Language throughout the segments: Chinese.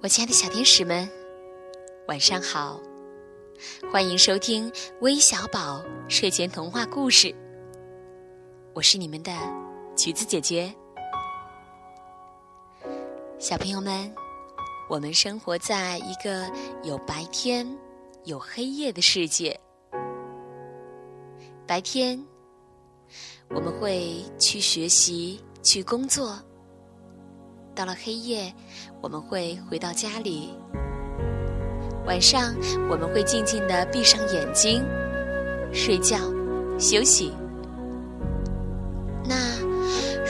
我亲爱的小天使们，晚上好！欢迎收听微小宝睡前童话故事。我是你们的橘子姐姐。小朋友们，我们生活在一个有白天、有黑夜的世界。白天，我们会去学习、去工作。到了黑夜，我们会回到家里。晚上，我们会静静的闭上眼睛，睡觉、休息。那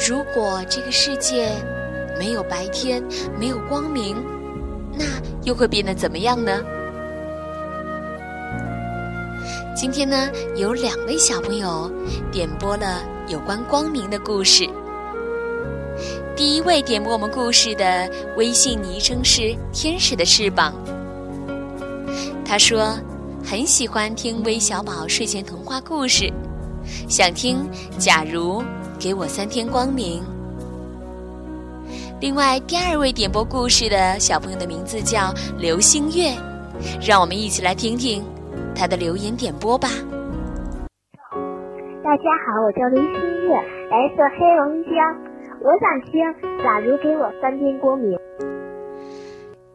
如果这个世界没有白天，没有光明，那又会变得怎么样呢？今天呢，有两位小朋友点播了有关光明的故事。第一位点播我们故事的微信昵称是“天使的翅膀”。他说很喜欢听微小宝睡前童话故事，想听《假如给我三天光明》。另外，第二位点播故事的小朋友的名字叫刘星月，让我们一起来听听他的留言点播吧。大家好，我叫刘星月，来自黑龙江。我想听《假如给我三天光明》。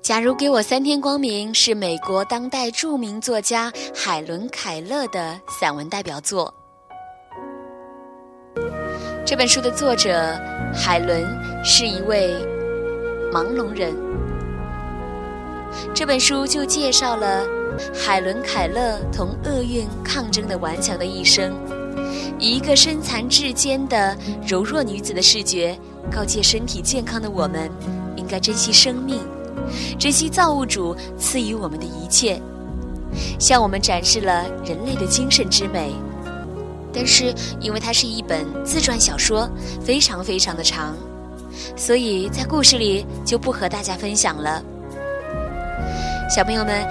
假如给我三天光明是美国当代著名作家海伦·凯勒的散文代表作。这本书的作者海伦是一位盲聋人。这本书就介绍了海伦·凯勒同厄运抗争的顽强的一生。以一个身残志坚的柔弱女子的视觉，告诫身体健康的我们，应该珍惜生命，珍惜造物主赐予我们的一切，向我们展示了人类的精神之美。但是，因为它是一本自传小说，非常非常的长，所以在故事里就不和大家分享了。小朋友们，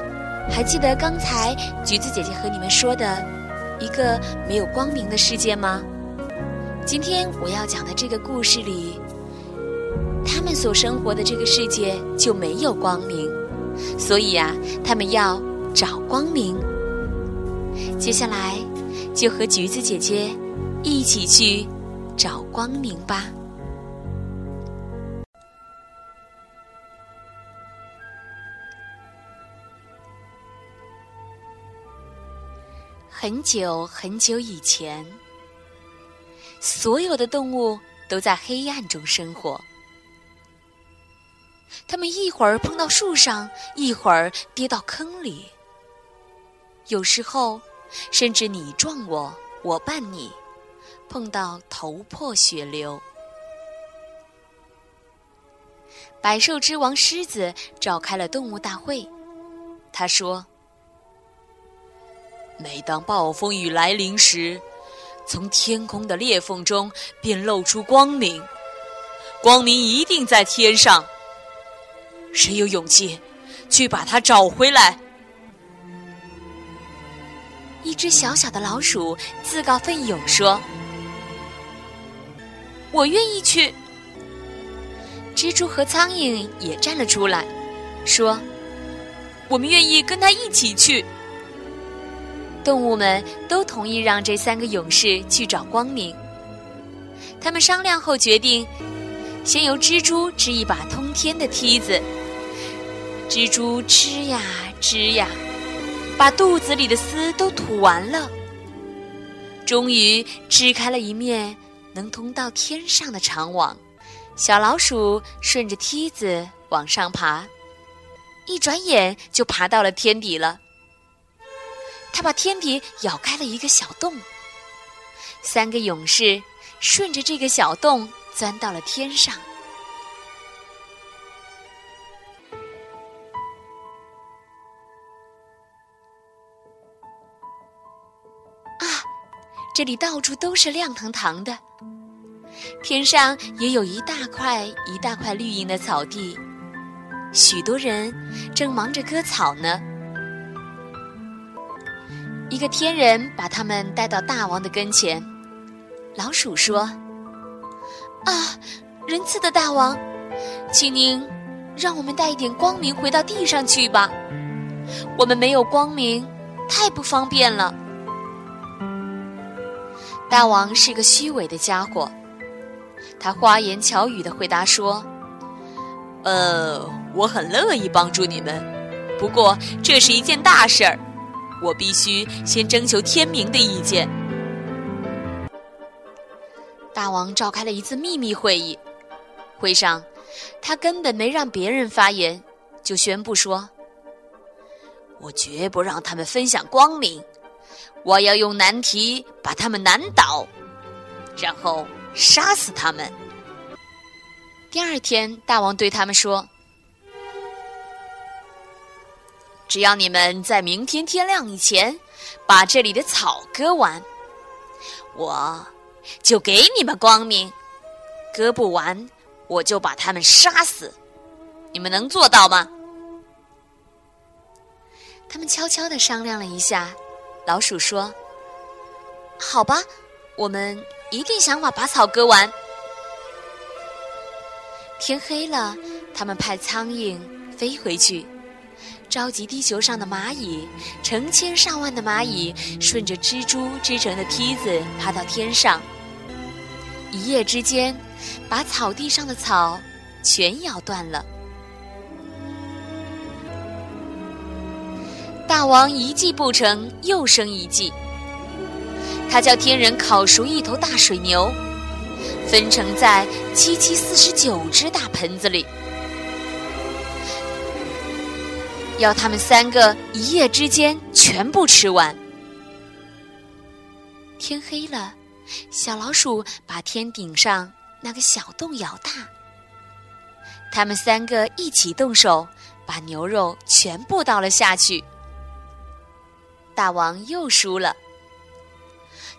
还记得刚才橘子姐姐和你们说的？一个没有光明的世界吗？今天我要讲的这个故事里，他们所生活的这个世界就没有光明，所以啊，他们要找光明。接下来，就和橘子姐姐一起去找光明吧。很久很久以前，所有的动物都在黑暗中生活。它们一会儿碰到树上，一会儿跌到坑里，有时候甚至你撞我，我绊你，碰到头破血流。百兽之王狮子召开了动物大会，他说。每当暴风雨来临时，从天空的裂缝中便露出光明。光明一定在天上。谁有勇气去把它找回来？一只小小的老鼠自告奋勇说：“我愿意去。”蜘蛛和苍蝇也站了出来，说：“我们愿意跟他一起去。”动物们都同意让这三个勇士去找光明。他们商量后决定，先由蜘蛛织一把通天的梯子。蜘蛛织呀织呀，把肚子里的丝都吐完了，终于织开了一面能通到天上的长网。小老鼠顺着梯子往上爬，一转眼就爬到了天底了。他把天底咬开了一个小洞，三个勇士顺着这个小洞钻到了天上。啊，这里到处都是亮堂堂的，天上也有一大块一大块绿茵的草地，许多人正忙着割草呢。一个天人把他们带到大王的跟前。老鼠说：“啊，仁慈的大王，请您让我们带一点光明回到地上去吧。我们没有光明，太不方便了。”大王是个虚伪的家伙，他花言巧语的回答说：“呃，我很乐意帮助你们，不过这是一件大事儿，我必须先征求天明的意见。”大王召开了一次秘密会议，会上，他根本没让别人发言，就宣布说：“我绝不让他们分享光明，我要用难题把他们难倒，然后杀死他们。”第二天，大王对他们说：“只要你们在明天天亮以前把这里的草割完，我。”就给你们光明，割不完，我就把他们杀死。你们能做到吗？他们悄悄的商量了一下，老鼠说：“好吧，我们一定想法把草割完。”天黑了，他们派苍蝇飞回去。召集地球上的蚂蚁，成千上万的蚂蚁顺着蜘蛛织成的梯子爬到天上，一夜之间，把草地上的草全咬断了。大王一计不成，又生一计。他叫天人烤熟一头大水牛，分成在七七四十九只大盆子里。要他们三个一夜之间全部吃完。天黑了，小老鼠把天顶上那个小洞咬大。他们三个一起动手，把牛肉全部倒了下去。大王又输了。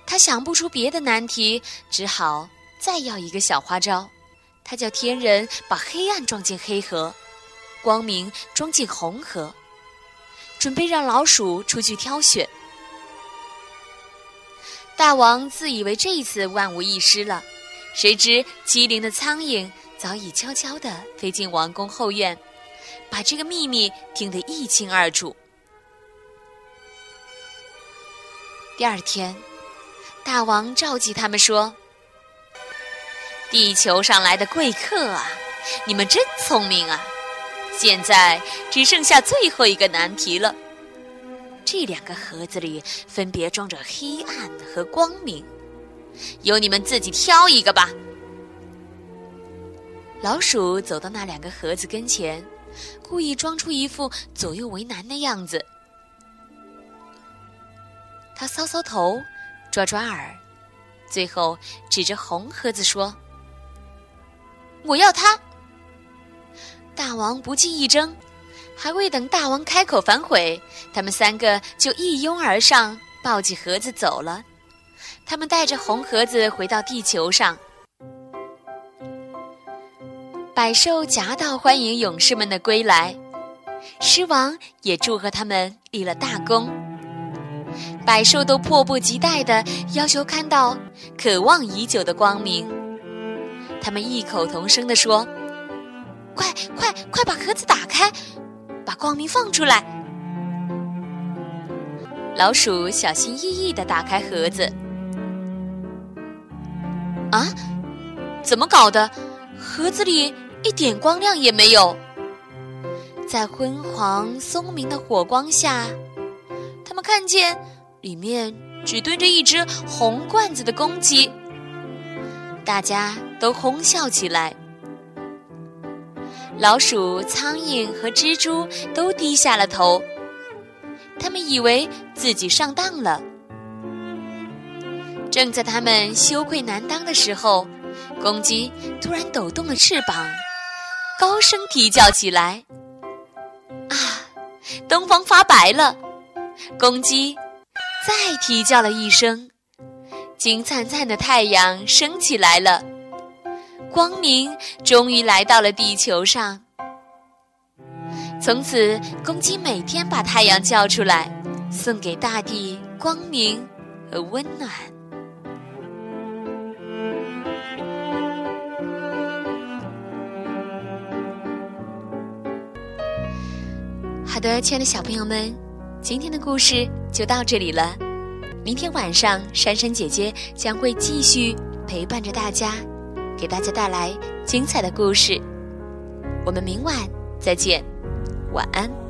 他想不出别的难题，只好再要一个小花招。他叫天人把黑暗装进黑河。光明装进红盒，准备让老鼠出去挑选。大王自以为这一次万无一失了，谁知机灵的苍蝇早已悄悄地飞进王宫后院，把这个秘密听得一清二楚。第二天，大王召集他们说：“地球上来的贵客啊，你们真聪明啊！”现在只剩下最后一个难题了。这两个盒子里分别装着黑暗和光明，由你们自己挑一个吧。老鼠走到那两个盒子跟前，故意装出一副左右为难的样子。他搔搔头，抓抓耳，最后指着红盒子说：“我要它。”大王不计一争，还未等大王开口反悔，他们三个就一拥而上，抱起盒子走了。他们带着红盒子回到地球上，百兽夹道欢迎勇士们的归来，狮王也祝贺他们立了大功。百兽都迫不及待地要求看到渴望已久的光明，他们异口同声地说。快快快，把盒子打开，把光明放出来。老鼠小心翼翼的打开盒子。啊，怎么搞的？盒子里一点光亮也没有。在昏黄松明的火光下，他们看见里面只蹲着一只红罐子的公鸡。大家都哄笑起来。老鼠、苍蝇和蜘蛛都低下了头，他们以为自己上当了。正在他们羞愧难当的时候，公鸡突然抖动了翅膀，高声啼叫起来：“啊，东方发白了！”公鸡再啼叫了一声，金灿灿的太阳升起来了。光明终于来到了地球上。从此，公鸡每天把太阳叫出来，送给大地光明和温暖。好的，亲爱的小朋友们，今天的故事就到这里了。明天晚上，珊珊姐姐将会继续陪伴着大家，给大家带来精彩的故事。我们明晚再见，晚安。